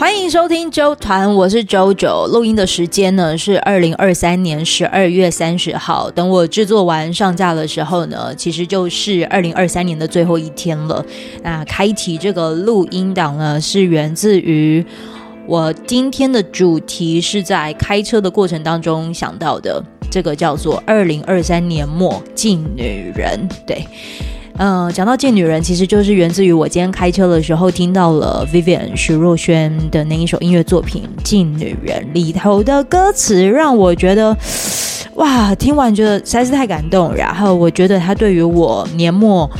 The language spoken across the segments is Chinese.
欢迎收听周团，我是 JoJo。录音的时间呢是二零二三年十二月三十号。等我制作完上架的时候呢，其实就是二零二三年的最后一天了。那开启这个录音档呢，是源自于我今天的主题是在开车的过程当中想到的，这个叫做二零二三年末敬女人。对。嗯，讲到敬女人，其实就是源自于我今天开车的时候听到了 Vivian 徐若瑄的那一首音乐作品《敬女人》里头的歌词，让我觉得哇，听完觉得实在是太感动。然后我觉得他对于我年末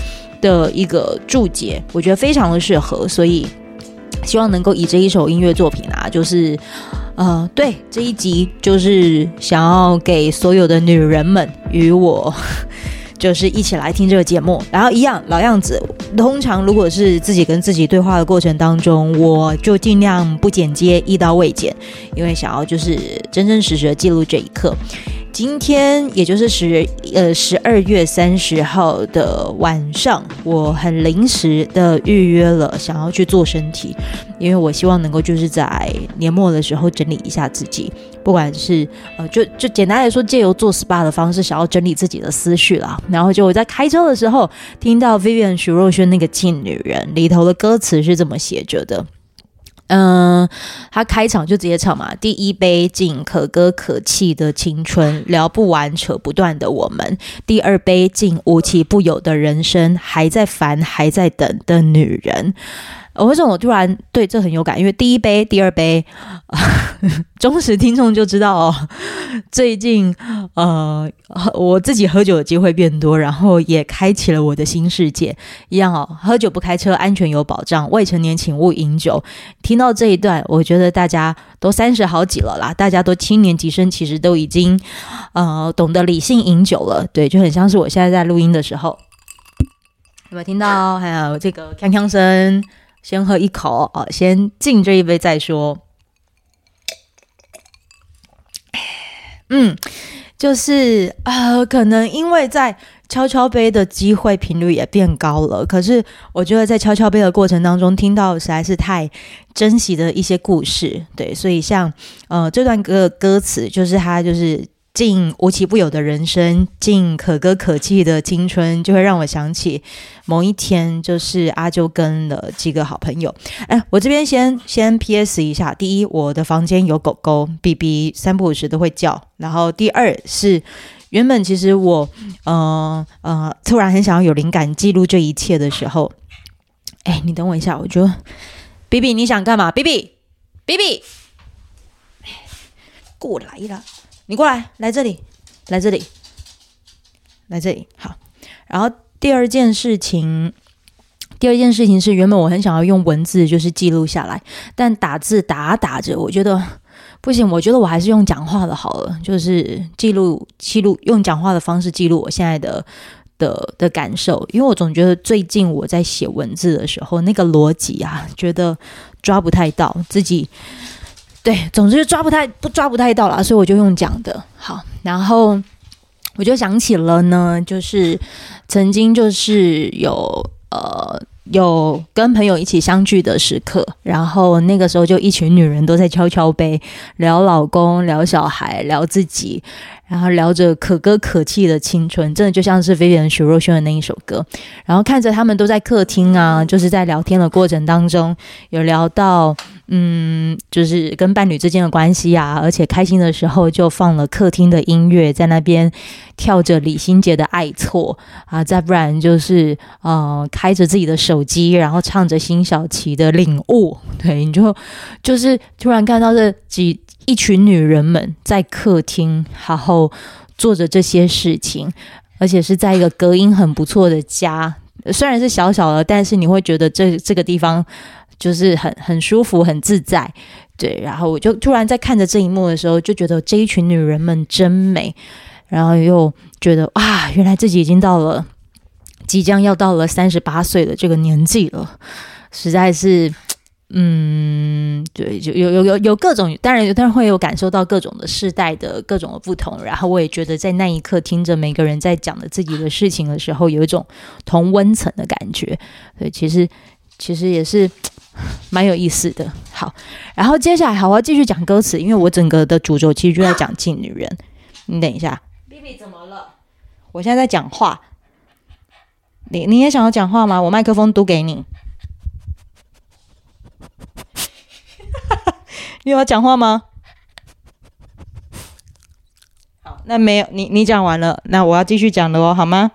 的一个注解，我觉得非常的适合，所以希望能够以这一首音乐作品啊，就是呃，对这一集就是想要给所有的女人们与我。就是一起来听这个节目，然后一样老样子。通常如果是自己跟自己对话的过程当中，我就尽量不剪接，一刀未剪，因为想要就是真真实实的记录这一刻。今天也就是十呃十二月三十号的晚上，我很临时的预约了，想要去做身体，因为我希望能够就是在年末的时候整理一下自己，不管是呃就就简单来说，借由做 SPA 的方式，想要整理自己的思绪啦。然后就我在开车的时候，听到 Vivian 徐若瑄那个敬女人里头的歌词是这么写着的。嗯，他开场就直接唱嘛，第一杯敬可歌可泣的青春，聊不完扯不断的我们；第二杯敬无奇不有的人生，还在烦还在等的女人。我为什么我突然对这很有感？因为第一杯、第二杯，忠实听众就知道哦。最近呃，我自己喝酒的机会变多，然后也开启了我的新世界。一样哦，喝酒不开车，安全有保障。未成年请勿饮酒。听到这一段，我觉得大家都三十好几了啦，大家都七年级生，其实都已经呃懂得理性饮酒了。对，就很像是我现在在录音的时候，有没有听到？还有这个锵锵声。先喝一口啊，先敬这一杯再说。嗯，就是呃，可能因为在敲敲杯的机会频率也变高了，可是我觉得在敲敲杯的过程当中，听到实在是太珍惜的一些故事，对，所以像呃这段歌歌词，就是他就是。敬无奇不有的人生，敬可歌可泣的青春，就会让我想起某一天，就是阿啾跟了几个好朋友。哎，我这边先先 PS 一下：第一，我的房间有狗狗，B B 三不五时都会叫。然后第二是，原本其实我，呃呃，突然很想要有灵感记录这一切的时候，哎，你等我一下，我觉得 B B 你想干嘛？B B B B，过来了。你过来，来这里，来这里，来这里。好，然后第二件事情，第二件事情是，原本我很想要用文字就是记录下来，但打字打打着，我觉得不行，我觉得我还是用讲话的好了，就是记录记录，用讲话的方式记录我现在的的的感受，因为我总觉得最近我在写文字的时候，那个逻辑啊，觉得抓不太到自己。对，总之就抓不太不抓不太到了，所以我就用讲的。好，然后我就想起了呢，就是曾经就是有呃有跟朋友一起相聚的时刻，然后那个时候就一群女人都在敲敲杯，聊老公、聊小孩、聊自己。然后聊着可歌可泣的青春，真的就像是 Vivian 徐若瑄的那一首歌。然后看着他们都在客厅啊，就是在聊天的过程当中，有聊到嗯，就是跟伴侣之间的关系啊，而且开心的时候就放了客厅的音乐，在那边跳着李心洁的《爱错》啊，再不然就是呃开着自己的手机，然后唱着辛晓琪的《领悟》。对，你就就是突然看到这几。一群女人们在客厅，然后做着这些事情，而且是在一个隔音很不错的家，虽然是小小的，但是你会觉得这这个地方就是很很舒服、很自在。对，然后我就突然在看着这一幕的时候，就觉得这一群女人们真美，然后又觉得啊，原来自己已经到了即将要到了三十八岁的这个年纪了，实在是。嗯，对，就有有有有各种，当然当然会有感受到各种的世代的各种的不同，然后我也觉得在那一刻听着每个人在讲的自己的事情的时候，有一种同温层的感觉，对，其实其实也是蛮有意思的。好，然后接下来好，我要继续讲歌词，因为我整个的主轴其实就在讲劲女人。你等一下，Bibi 怎么了？我现在在讲话，你你也想要讲话吗？我麦克风都给你。你有要讲话吗？好，那没有，你你讲完了，那我要继续讲了哦，好吗？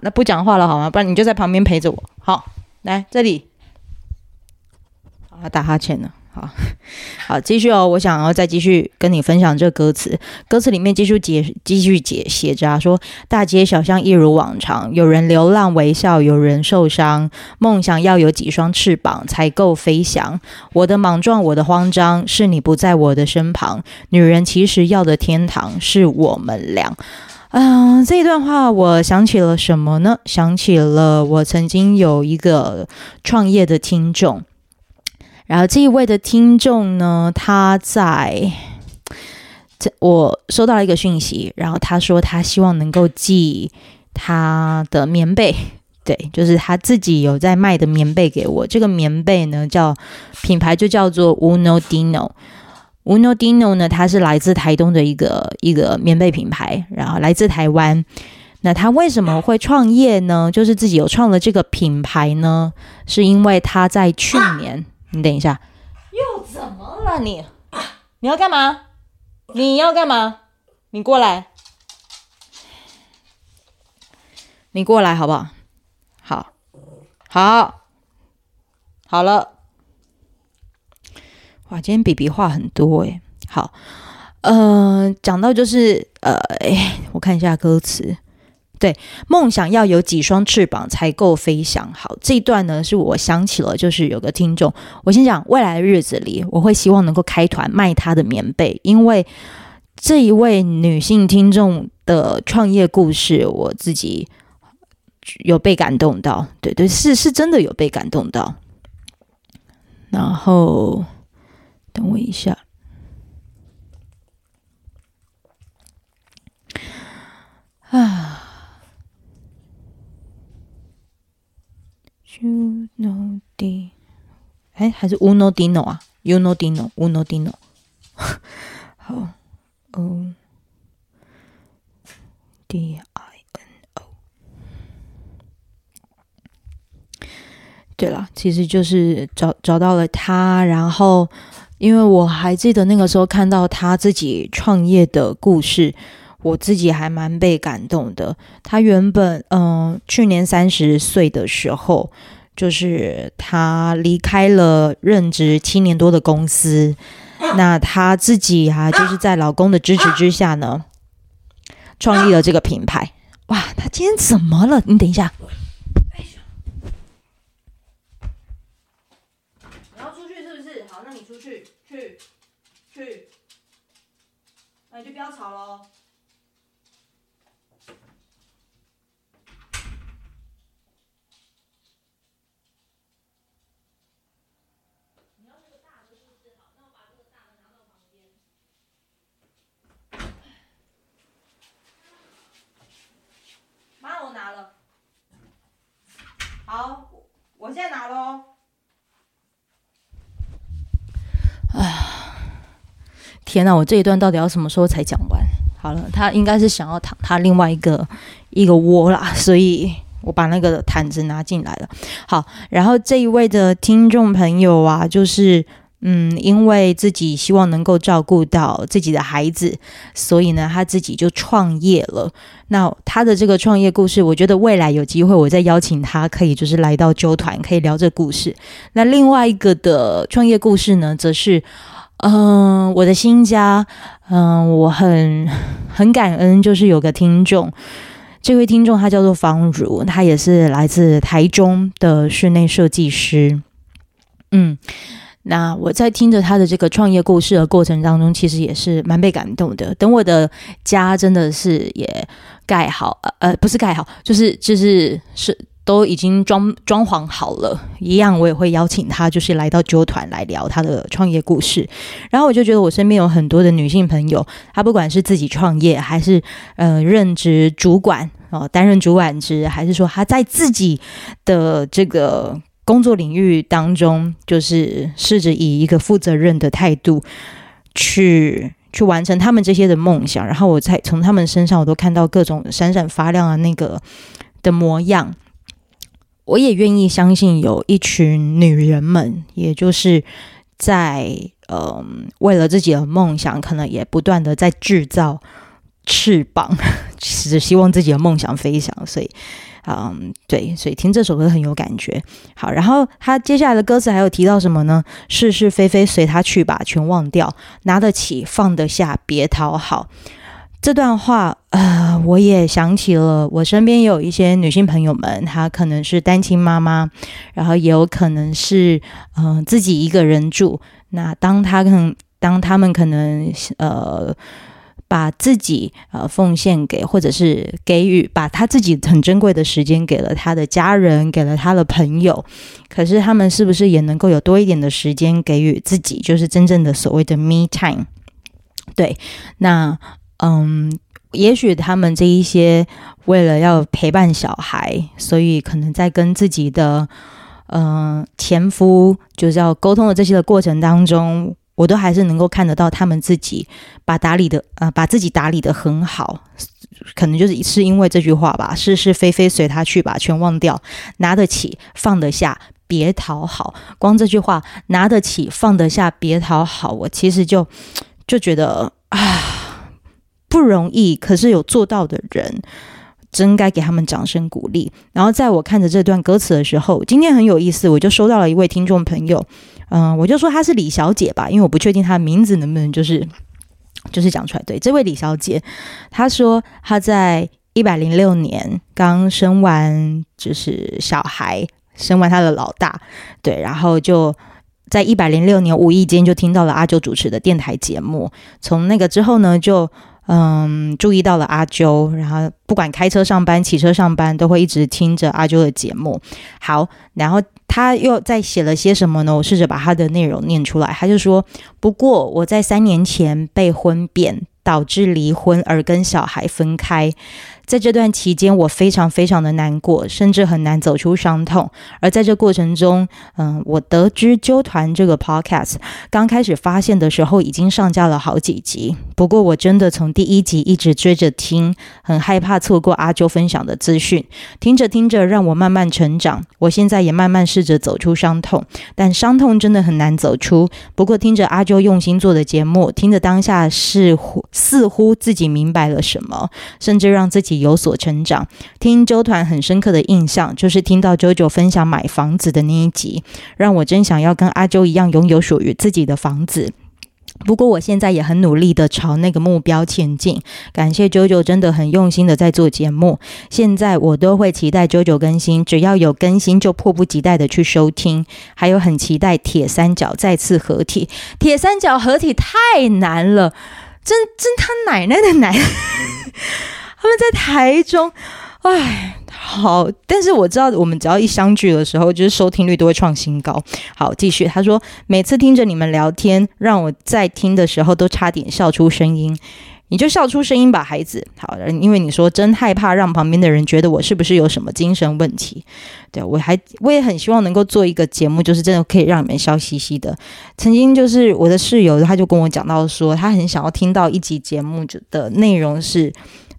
那不讲话了好吗？不然你就在旁边陪着我。好，来这里。好，打哈欠了。好 好，继续哦。我想要再继续跟你分享这歌词。歌词里面继续解，继续解写着啊，说大街小巷一如往常，有人流浪微笑，有人受伤。梦想要有几双翅膀才够飞翔。我的莽撞，我的慌张，是你不在我的身旁。女人其实要的天堂是我们俩。嗯、这一段话我想起了什么呢？想起了我曾经有一个创业的听众。然后这一位的听众呢，他在这我收到了一个讯息，然后他说他希望能够寄他的棉被，对，就是他自己有在卖的棉被给我。这个棉被呢，叫品牌就叫做 Uno Dino。Uno Dino 呢，它是来自台东的一个一个棉被品牌，然后来自台湾。那他为什么会创业呢？就是自己有创了这个品牌呢，是因为他在去年。你等一下，又怎么了你？你要干嘛？你要干嘛？你过来，你过来好不好？好，好，好了。哇，今天比比话很多诶。好，呃，讲到就是呃，我看一下歌词。对，梦想要有几双翅膀才够飞翔。好，这一段呢是我想起了，就是有个听众，我先讲未来的日子里，我会希望能够开团卖他的棉被，因为这一位女性听众的创业故事，我自己有被感动到。对对，是是真的有被感动到。然后等我一下。啊。You know the，哎，还是 Uno Dino 啊，u n o Dino，Uno Dino。好，O D I N O。对了，其实就是找找到了他，然后因为我还记得那个时候看到他自己创业的故事。我自己还蛮被感动的。他原本，嗯、呃，去年三十岁的时候，就是他离开了任职七年多的公司。那他自己啊，就是在老公的支持之下呢，创立了这个品牌。哇，他今天怎么了？你等一下。你要出去是不是？好，那你出去，去，去，那你就不要吵喽。好，我现在拿喽。哎呀，天哪！我这一段到底要什么时候才讲完？好了，他应该是想要躺他另外一个一个窝啦，所以我把那个毯子拿进来了。好，然后这一位的听众朋友啊，就是。嗯，因为自己希望能够照顾到自己的孩子，所以呢，他自己就创业了。那他的这个创业故事，我觉得未来有机会，我再邀请他，可以就是来到啾团，可以聊这故事。那另外一个的创业故事呢，则是，嗯、我的新家，嗯、我很 很感恩，就是有个听众，这位听众他叫做方如，他也是来自台中的室内设计师，嗯。那我在听着他的这个创业故事的过程当中，其实也是蛮被感动的。等我的家真的是也盖好，呃，不是盖好，就是就是是都已经装装潢好了，一样我也会邀请他，就是来到酒团来聊他的创业故事。然后我就觉得我身边有很多的女性朋友，她不管是自己创业，还是呃任职主管哦，担任主管职，还是说她在自己的这个。工作领域当中，就是试着以一个负责任的态度去去完成他们这些的梦想。然后我在从他们身上，我都看到各种闪闪发亮的那个的模样。我也愿意相信，有一群女人们，也就是在嗯、为了自己的梦想，可能也不断的在制造翅膀，只希望自己的梦想飞翔。所以，嗯，对，所以听这首歌很有感觉。好，然后他接下来的歌词还有提到什么呢？是是非非随他去吧，全忘掉，拿得起放得下，别讨好。这段话，呃，我也想起了我身边有一些女性朋友们，她可能是单亲妈妈，然后也有可能是嗯、呃、自己一个人住。那当她可当他们可能呃把自己呃奉献给，或者是给予，把她自己很珍贵的时间给了她的家人，给了她的朋友，可是他们是不是也能够有多一点的时间给予自己，就是真正的所谓的 me time？对，那。嗯，也许他们这一些为了要陪伴小孩，所以可能在跟自己的嗯、前夫就是要沟通的这些的过程当中，我都还是能够看得到他们自己把打理的、呃，把自己打理得很好，可能就是是因为这句话吧，是是非非随他去吧，全忘掉，拿得起放得下，别讨好。光这句话，拿得起放得下，别讨好，我其实就就觉得啊。不容易，可是有做到的人，真该给他们掌声鼓励。然后在我看着这段歌词的时候，今天很有意思，我就收到了一位听众朋友，嗯、我就说她是李小姐吧，因为我不确定她的名字能不能就是就是讲出来。对，这位李小姐，她说她在一百零六年刚生完就是小孩，生完她的老大，对，然后就。在一百零六年无意间就听到了阿九主持的电台节目，从那个之后呢，就嗯注意到了阿啾，然后不管开车上班、骑车上班，都会一直听着阿啾的节目。好，然后他又在写了些什么呢？我试着把他的内容念出来。他就说：“不过我在三年前被婚变，导致离婚而跟小孩分开。”在这段期间，我非常非常的难过，甚至很难走出伤痛。而在这过程中，嗯，我得知纠团这个 podcast 刚开始发现的时候，已经上架了好几集。不过，我真的从第一集一直追着听，很害怕错过阿啾分享的资讯。听着听着，让我慢慢成长。我现在也慢慢试着走出伤痛，但伤痛真的很难走出。不过，听着阿啾用心做的节目，听着当下似乎似乎自己明白了什么，甚至让自己。有所成长，听周团很深刻的印象，就是听到啾啾分享买房子的那一集，让我真想要跟阿周一样拥有属于自己的房子。不过我现在也很努力的朝那个目标前进。感谢啾啾真的很用心的在做节目，现在我都会期待啾啾更新，只要有更新就迫不及待的去收听。还有很期待铁三角再次合体，铁三角合体太难了，真真他奶奶的难。他们在台中，哎，好，但是我知道，我们只要一相聚的时候，就是收听率都会创新高。好，继续，他说，每次听着你们聊天，让我在听的时候都差点笑出声音。你就笑出声音吧，孩子。好，因为你说真害怕让旁边的人觉得我是不是有什么精神问题。对，我还我也很希望能够做一个节目，就是真的可以让你们笑嘻嘻的。曾经就是我的室友，他就跟我讲到说，他很想要听到一集节目的内容是。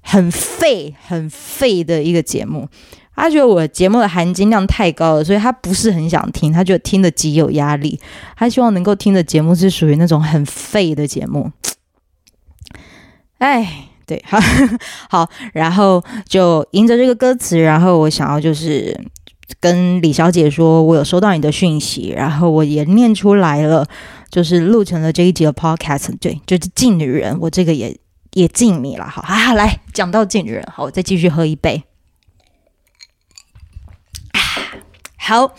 很废、很废的一个节目，他觉得我节目的含金量太高了，所以他不是很想听，他觉得听得极有压力。他希望能够听的节目是属于那种很废的节目。哎，对，好，好，然后就迎着这个歌词，然后我想要就是跟李小姐说，我有收到你的讯息，然后我也念出来了，就是录成了这一集的 podcast。对，就是劲女人，我这个也。也敬你了，好啊，来讲到敬人，好，我再继续喝一杯。好，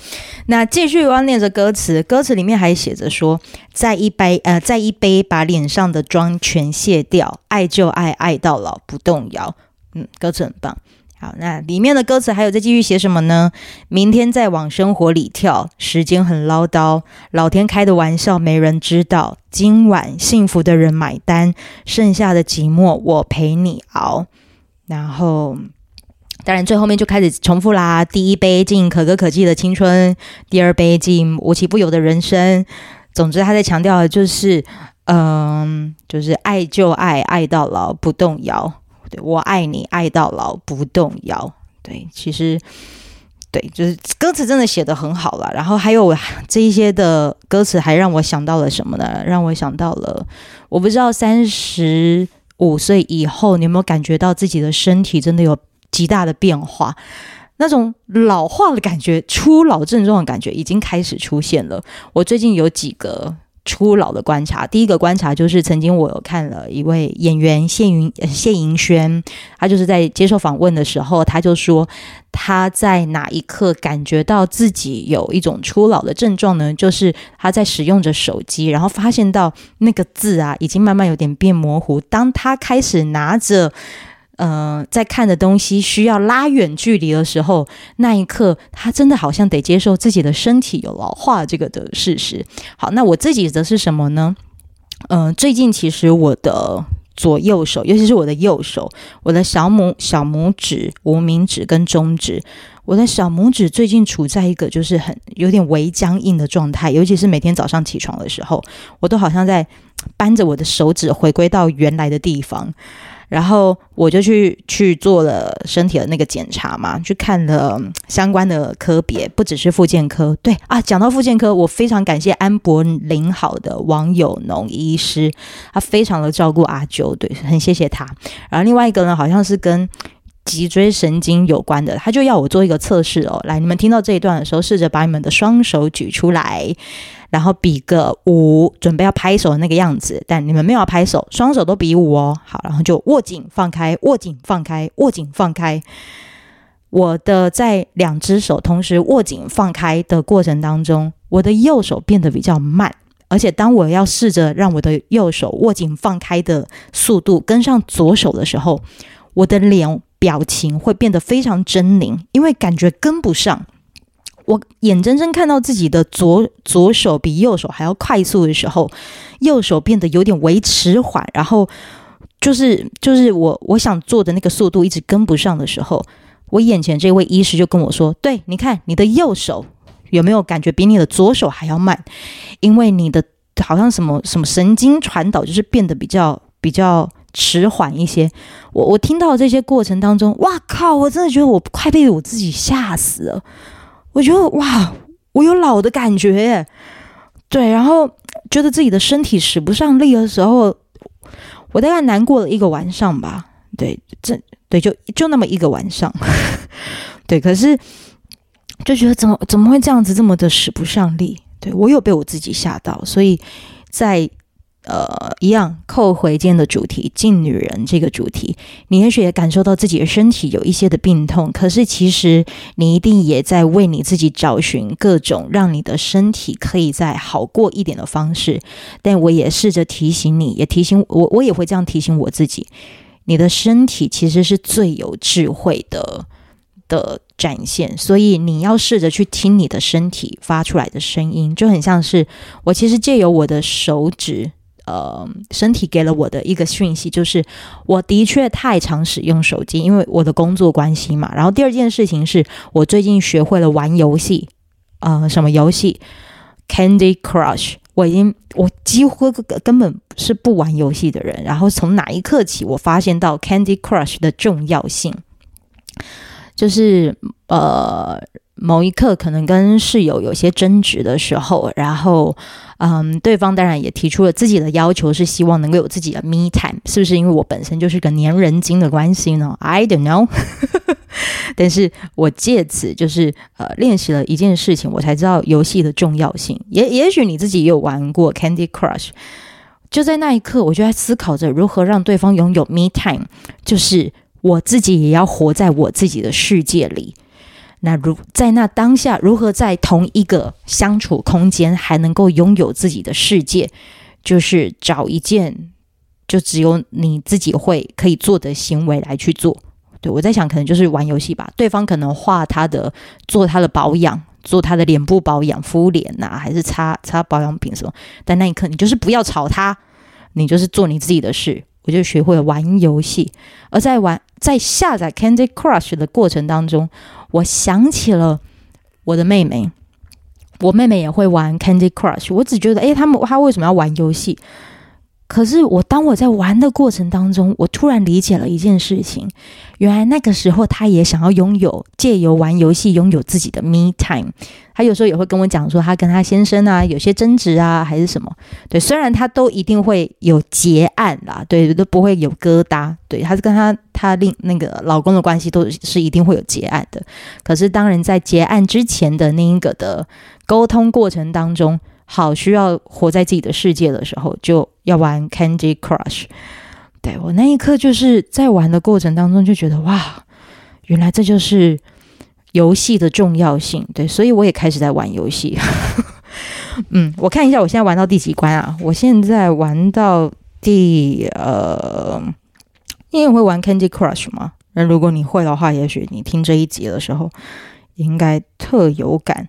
那继续我要念着歌词，歌词里面还写着说，在一杯，呃，在一杯，把脸上的妆全卸掉，爱就爱，爱到老不动摇。嗯，歌词很棒。好，那里面的歌词还有在继续写什么呢？明天再往生活里跳，时间很唠叨，老天开的玩笑没人知道。今晚幸福的人买单，剩下的寂寞我陪你熬。然后当然最后面就开始重复啦。第一杯敬可歌可泣的青春，第二杯敬无奇不有的人生。总之，他在强调的就是，嗯、就是爱就爱，爱到老不动摇。我爱你，爱到老不动摇。对，其实。对，就是歌词真的写得很好了，然后还有这一些的歌词还让我想到了什么呢？让我想到了，我不知道三十五岁以后，你有没有感觉到自己的身体真的有极大的变化？那种老化的感觉、初老症状的感觉已经开始出现了。我最近有几个。初老的观察，第一个观察就是曾经我有看了一位演员谢云谢盈萱，他就是在接受访问的时候，他就说他在哪一刻感觉到自己有一种初老的症状呢？就是他在使用着手机，然后发现到那个字啊已经慢慢有点变模糊。当他开始拿着。呃，在看的东西需要拉远距离的时候，那一刻他真的好像得接受自己的身体有老化这个的事实。好，那我自己则是什么呢？嗯、最近其实我的左右手，尤其是我的右手，我的小拇小拇指、无名指跟中指，我的小拇指最近处在一个就是很有点微僵硬的状态，尤其是每天早上起床的时候，我都好像在扳着我的手指回归到原来的地方。然后我就去去做了身体的那个检查嘛，去看了相关的科别，不只是复健科。对啊，讲到复健科，我非常感谢安博林好的王友农医师，他非常的照顾阿九，对，很谢谢他。然后另外一个呢，好像是跟脊椎神经有关的，他就要我做一个测试哦。来，你们听到这一段的时候，试着把你们的双手举出来。然后比个五，准备要拍手的那个样子，但你们没有要拍手，双手都比五哦。好，然后就握紧放开，握紧放开，握紧放开。我的在两只手同时握紧放开的过程当中，我的右手变得比较慢，而且当我要试着让我的右手握紧放开的速度跟上左手的时候，我的脸表情会变得非常狰狞，因为感觉跟不上。我眼睁睁看到自己的左左手比右手还要快速的时候，右手变得有点微迟缓，然后就是就是我我想做的那个速度一直跟不上的时候，我眼前这位医师就跟我说：“对，你看你的右手有没有感觉比你的左手还要慢？因为你的好像什么什么神经传导就是变得比较比较迟缓一些。”我我听到这些过程当中，哇靠！我真的觉得我快被我自己吓死了。我觉得哇，我有老的感觉耶，对，然后觉得自己的身体使不上力的时候，我大概难过了一个晚上吧。对，这对就就那么一个晚上，对，可是就觉得怎么怎么会这样子这么的使不上力？对，我有被我自己吓到，所以在。呃，一样扣回今天的主题，敬女人这个主题，你也许也感受到自己的身体有一些的病痛，可是其实你一定也在为你自己找寻各种让你的身体可以再好过一点的方式。但我也试着提醒你，也提醒我，我也会这样提醒我自己，你的身体其实是最有智慧的的展现，所以你要试着去听你的身体发出来的声音，就很像是我其实借由我的手指。呃，身体给了我的一个讯息，就是我的确太常使用手机，因为我的工作关系嘛。然后第二件事情是我最近学会了玩游戏，呃，什么游戏？Candy Crush。我已经，我几乎根本是不玩游戏的人。然后从哪一刻起，我发现到 Candy Crush 的重要性，就是呃。某一刻，可能跟室友有些争执的时候，然后，嗯，对方当然也提出了自己的要求，是希望能够有自己的 me time，是不是？因为我本身就是个粘人精的关系呢？I don't know。但是我借此就是呃练习了一件事情，我才知道游戏的重要性。也也许你自己也有玩过 Candy Crush，就在那一刻，我就在思考着如何让对方拥有 me time，就是我自己也要活在我自己的世界里。那如在那当下，如何在同一个相处空间还能够拥有自己的世界？就是找一件就只有你自己会可以做的行为来去做。对，我在想，可能就是玩游戏吧。对方可能画他的，做他的保养，做他的脸部保养、敷脸呐、还是擦擦保养品什么。但那一刻，你就是不要吵他，你就是做你自己的事。我就学会玩游戏，而在玩在下载 Candy Crush 的过程当中，我想起了我的妹妹，我妹妹也会玩 Candy Crush。我只觉得，诶，他们她为什么要玩游戏？可是我当我在玩的过程当中，我突然理解了一件事情，原来那个时候他也想要拥有借由玩游戏拥有自己的 me time。他有时候也会跟我讲说，他跟他先生啊有些争执啊，还是什么。对，虽然他都一定会有结案啦，对，都不会有疙瘩。对，他是跟他他另那个老公的关系都是一定会有结案的。可是当然在结案之前的那一个的沟通过程当中。好，需要活在自己的世界的时候，就要玩 Candy Crush。对，我那一刻就是在玩的过程当中就觉得哇，原来这就是游戏的重要性。对，所以我也开始在玩游戏。嗯，我看一下我现在玩到第几关啊？我现在玩到第呃，你也会玩 Candy Crush 吗？那如果你会的话，也许你听这一集的时候应该特有感。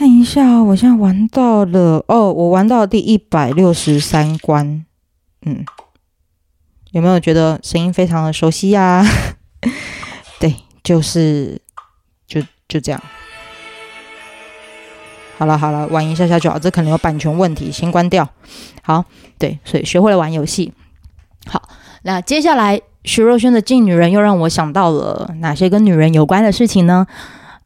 看一下，我现在玩到了哦，我玩到第一百六十三关，嗯，有没有觉得声音非常的熟悉呀？对，就是就就这样。好了好了，玩一下下就好，这可能有版权问题，先关掉。好，对，所以学会了玩游戏。好，那接下来徐若瑄的《劲女人》又让我想到了哪些跟女人有关的事情呢？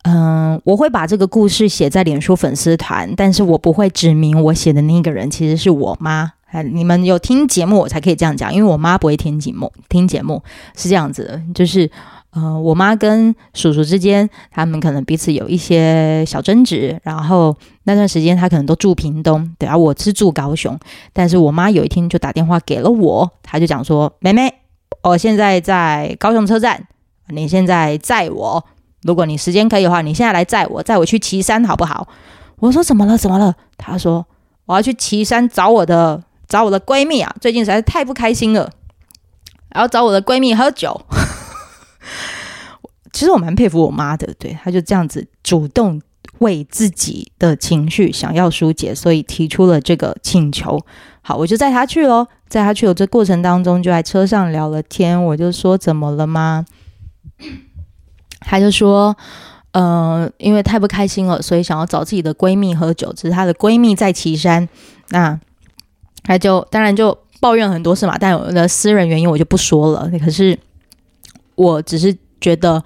嗯，我会把这个故事写在脸书粉丝团，但是我不会指明我写的那个人其实是我妈。哎，你们有听节目，我才可以这样讲，因为我妈不会听节目。听节目是这样子的，就是，呃，我妈跟叔叔之间，他们可能彼此有一些小争执，然后那段时间他可能都住屏东，对啊，我是住高雄，但是我妈有一天就打电话给了我，她就讲说：“妹妹，我现在在高雄车站，你现在载我。”如果你时间可以的话，你现在来载我，载我去岐山好不好？我说怎么了？怎么了？他说我要去岐山找我的找我的闺蜜啊，最近实在是太不开心了，然后找我的闺蜜喝酒。其实我蛮佩服我妈的，对，她就这样子主动为自己的情绪想要疏解，所以提出了这个请求。好，我就载她去喽，载她去的这过程当中就在车上聊了天，我就说怎么了吗？他就说，呃，因为太不开心了，所以想要找自己的闺蜜喝酒。只是她的闺蜜在岐山，那他就当然就抱怨很多事嘛。但我的私人原因我就不说了。可是我只是觉得。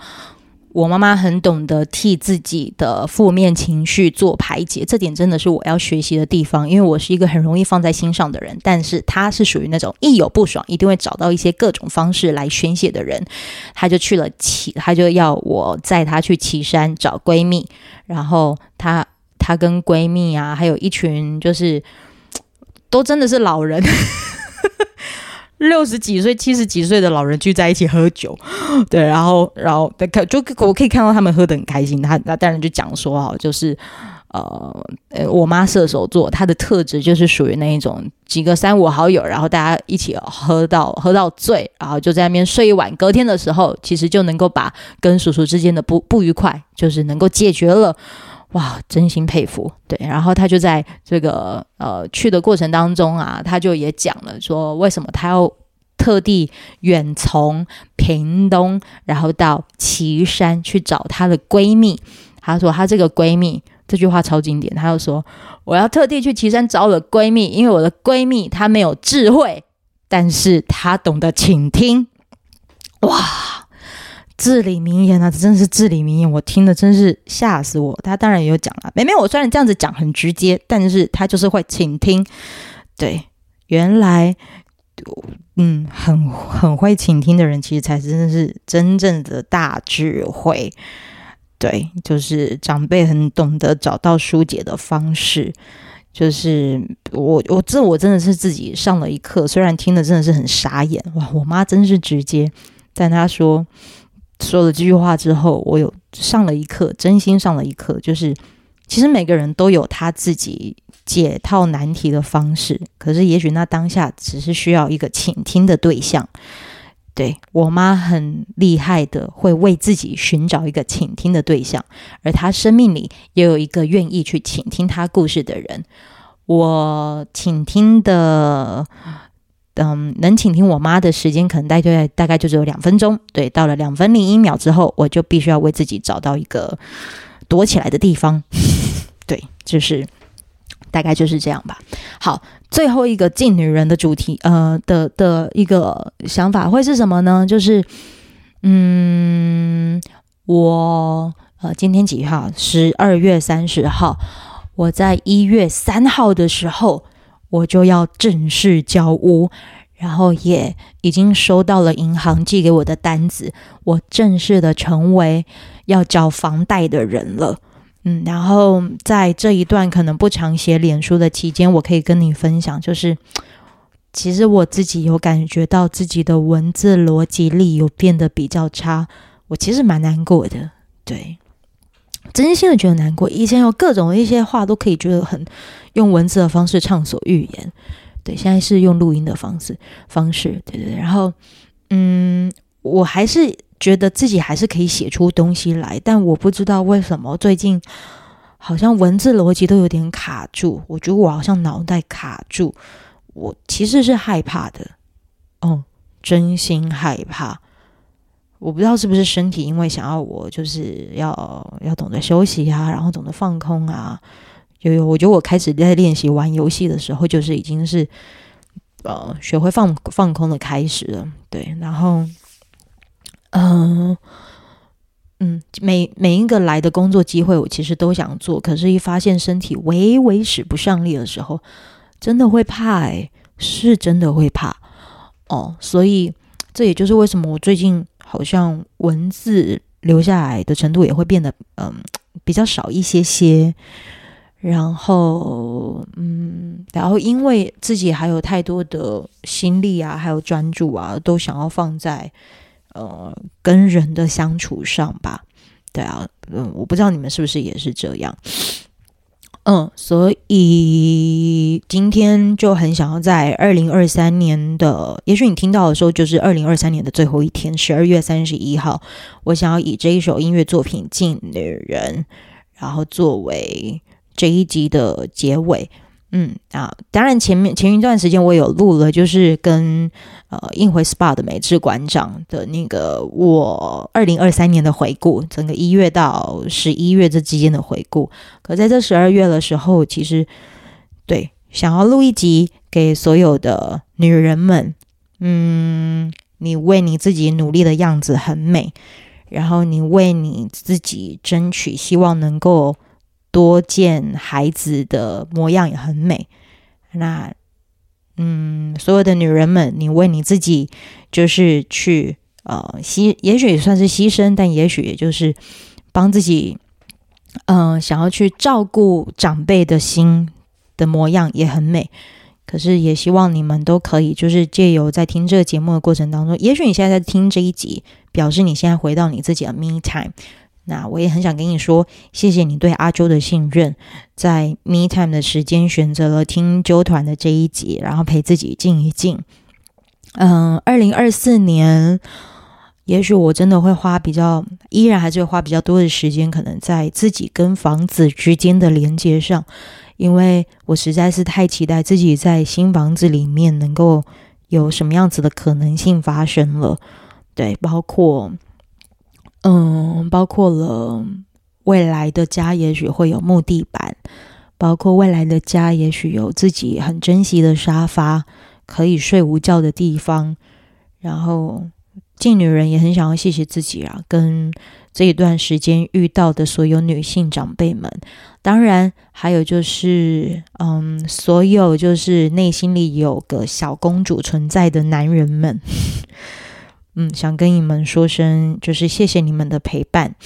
我妈妈很懂得替自己的负面情绪做排解，这点真的是我要学习的地方。因为我是一个很容易放在心上的人，但是她是属于那种一有不爽一定会找到一些各种方式来宣泄的人。她就去了岐，她就要我载她去岐山找闺蜜，然后她她跟闺蜜啊，还有一群就是都真的是老人。六十几岁、七十几岁的老人聚在一起喝酒，对，然后，然后，就我可以看到他们喝得很开心。他，他当然就讲说哈，就是，呃，我妈射手座，她的特质就是属于那一种几个三五好友，然后大家一起喝到喝到醉，然后就在那边睡一晚，隔天的时候，其实就能够把跟叔叔之间的不不愉快，就是能够解决了。哇，真心佩服。对，然后他就在这个呃去的过程当中啊，他就也讲了说，为什么他要特地远从屏东，然后到旗山去找她的闺蜜。她说她这个闺蜜这句话超经典，她就说我要特地去旗山找我的闺蜜，因为我的闺蜜她没有智慧，但是她懂得倾听。哇！至理名言啊，这真的是至理名言，我听的真是吓死我。他当然也有讲了，妹妹，我虽然这样子讲很直接，但是他就是会倾听。对，原来，嗯，很很会倾听的人，其实才真的是真正的大智慧。对，就是长辈很懂得找到疏解的方式。就是我，我这我真的是自己上了一课，虽然听的真的是很傻眼。哇，我妈真是直接，但她说。说了这句话之后，我有上了一课，真心上了一课。就是，其实每个人都有他自己解套难题的方式，可是也许那当下只是需要一个倾听的对象。对，我妈很厉害的，会为自己寻找一个倾听的对象，而她生命里也有一个愿意去倾听她故事的人。我倾听的。嗯，能倾听我妈的时间可能大概大概就只有两分钟。对，到了两分零一秒之后，我就必须要为自己找到一个躲起来的地方。对，就是大概就是这样吧。好，最后一个敬女人的主题，呃的的一个想法会是什么呢？就是，嗯，我呃今天几号？十二月三十号。我在一月三号的时候，我就要正式交屋，然后也已经收到了银行寄给我的单子，我正式的成为要缴房贷的人了。嗯，然后在这一段可能不常写脸书的期间，我可以跟你分享，就是其实我自己有感觉到自己的文字逻辑力有变得比较差，我其实蛮难过的，对。真心的觉得难过，以前有各种一些话都可以觉得很用文字的方式畅所欲言，对，现在是用录音的方式方式，对对对。然后，嗯，我还是觉得自己还是可以写出东西来，但我不知道为什么最近好像文字逻辑都有点卡住，我觉得我好像脑袋卡住，我其实是害怕的，哦，真心害怕。我不知道是不是身体，因为想要我就是要要懂得休息啊，然后懂得放空啊。有有，我觉得我开始在练习玩游戏的时候，就是已经是呃学会放放空的开始了。对，然后嗯、嗯，每每一个来的工作机会，我其实都想做，可是，一发现身体微微使不上力的时候，真的会怕欸，是真的会怕哦。所以这也就是为什么我最近。好像文字留下来的程度也会变得嗯 比较少一些些，然后嗯，然后因为自己还有太多的心力啊，还有专注啊，都想要放在呃跟人的相处上吧。对啊，嗯，我不知道你们是不是也是这样。嗯，所以今天就很想要在二零二三年的，也许你听到的时候就是二零二三年的最后一天，十二月三十一号，我想要以这一首音乐作品《进女人》，然后作为这一集的结尾。嗯啊，当然前面前一段时间我有录了，就是跟呃应回 SPA 的美智馆长的那个我二零二三年的回顾，整个一月到十一月这之间的回顾。可在这十二月的时候，其实对想要录一集给所有的女人们，嗯，你为你自己努力的样子很美，然后你为你自己争取，希望能够。多见孩子的模样也很美。那，嗯，所有的女人们，你为你自己就是去呃牺，也许也算是牺牲，但也许也就是帮自己，嗯、想要去照顾长辈的心的模样也很美。可是也希望你们都可以，就是借由在听这个节目的过程当中，也许你现在在听这一集，表示你现在回到你自己的 me time。那我也很想跟你说，谢谢你对阿啾的信任，在 me time 的时间选择了听周团的这一集，然后陪自己静一静。嗯，二零二四年，也许我真的会花比较，依然还是会花比较多的时间，可能在自己跟房子之间的连接上，因为我实在是太期待自己在新房子里面能够有什么样子的可能性发生了。对，包括。嗯，包括了未来的家，也许会有木地板；包括未来的家，也许有自己很珍惜的沙发，可以睡午觉的地方。然后，敬女人也很想要谢谢自己啊，跟这一段时间遇到的所有女性长辈们。当然，还有就是，嗯，所有就是内心里有个小公主存在的男人们。嗯，想跟你们说声，就是谢谢你们的陪伴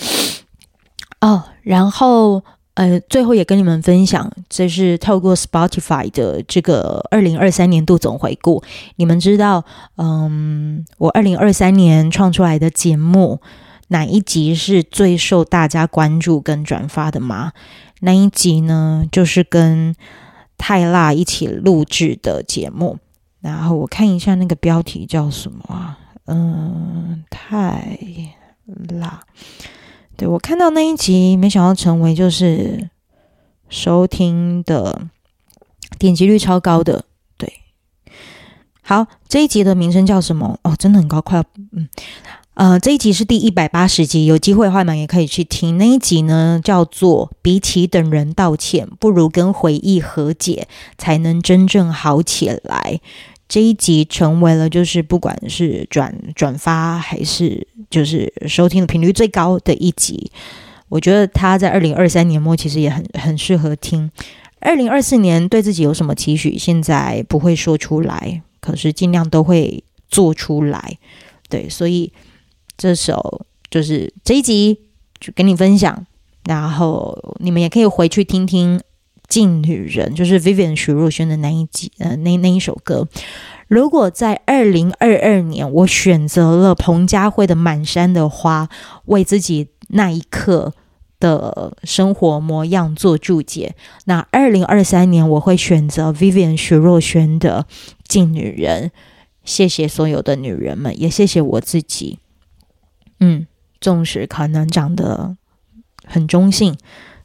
哦。然后，呃，最后也跟你们分享，这是透过 Spotify 的这个二零二三年度总回顾。你们知道，嗯，我二零二三年创出来的节目哪一集是最受大家关注跟转发的吗？那一集呢，就是跟泰辣一起录制的节目。然后我看一下那个标题叫什么啊？嗯，太辣。对，我看到那一集，没想到成为就是收听的点击率超高的。对，好，这一集的名称叫什么？哦，真的很高，快要嗯。呃，这一集是第一百八十集，有机会的话呢，也可以去听那一集呢，叫做“比起等人道歉，不如跟回忆和解，才能真正好起来”。这一集成为了就是不管是转转发还是就是收听的频率最高的一集。我觉得他在二零二三年末其实也很很适合听。二零二四年对自己有什么期许？现在不会说出来，可是尽量都会做出来。对，所以。这首就是这一集就跟你分享，然后你们也可以回去听听《静女人》，就是 Vivian 徐若瑄的那一集，呃，那那一首歌。如果在二零二二年我选择了彭佳慧的《满山的花》，为自己那一刻的生活模样做注解，那二零二三年我会选择 Vivian 徐若瑄的《静女人》。谢谢所有的女人们，也谢谢我自己。嗯，纵使可能长得很中性，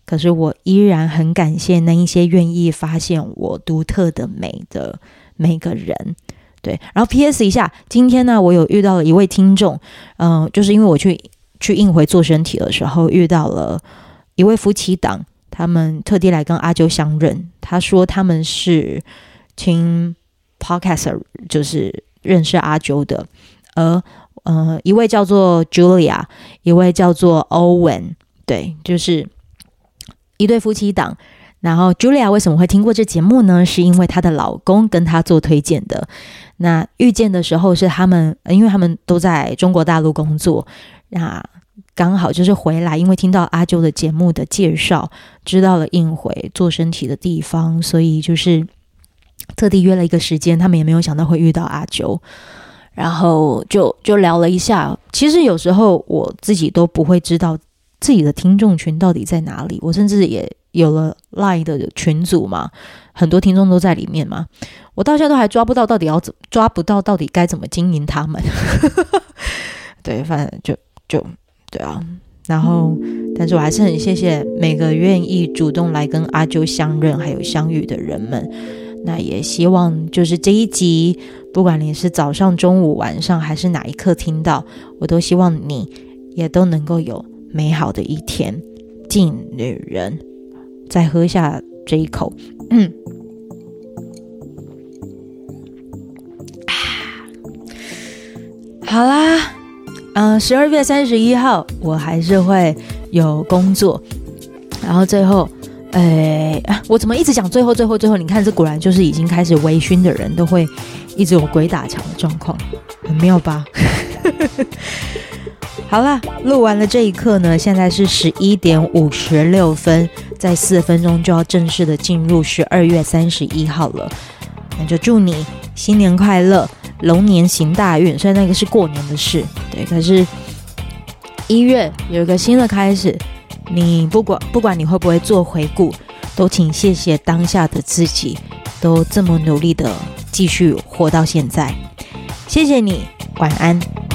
可是我依然很感谢那一些愿意发现我独特的美的每个人。对，然后 PS 一下，今天呢，我有遇到了一位听众，嗯、就是因为我去去映回做身体的时候，遇到了一位夫妻档，他们特地来跟阿啾相认。他说他们是听 Podcaster，就是认识阿啾的，而。呃，一位叫做 Julia，一位叫做 Owen，对，就是一对夫妻档。然后 Julia 为什么会听过这节目呢？是因为她的老公跟她做推荐的。那遇见的时候是他们，因为他们都在中国大陆工作，那刚好就是回来，因为听到阿啾的节目的介绍，知道了应回做身体的地方，所以就是特地约了一个时间。他们也没有想到会遇到阿啾。然后就就聊了一下，其实有时候我自己都不会知道自己的听众群到底在哪里。我甚至也有了 Line 的群组嘛，很多听众都在里面嘛。我到现在都还抓不到到底要怎抓不到到底该怎么经营他们。对，反正就就对啊。然后，但是我还是很谢谢每个愿意主动来跟阿啾相认还有相遇的人们。那也希望就是这一集。不管你是早上、中午、晚上，还是哪一刻听到，我都希望你也都能够有美好的一天。敬女人，再喝下这一口，嗯，啊，好啦，嗯、十二月三十一号我还是会有工作，然后最后。哎，我怎么一直讲最后最后最后？你看，这果然就是已经开始微醺的人都会一直有鬼打墙的状况，很妙吧？好了，录完了这一刻呢，现在是十一点五十六分，在四分钟就要正式的进入十二月三十一号了。那就祝你新年快乐，龙年行大运。虽然那个是过年的事，对，可是一月有一个新的开始。你不管不管你会不会做回顾，都请谢谢当下的自己，都这么努力的继续活到现在，谢谢你，晚安。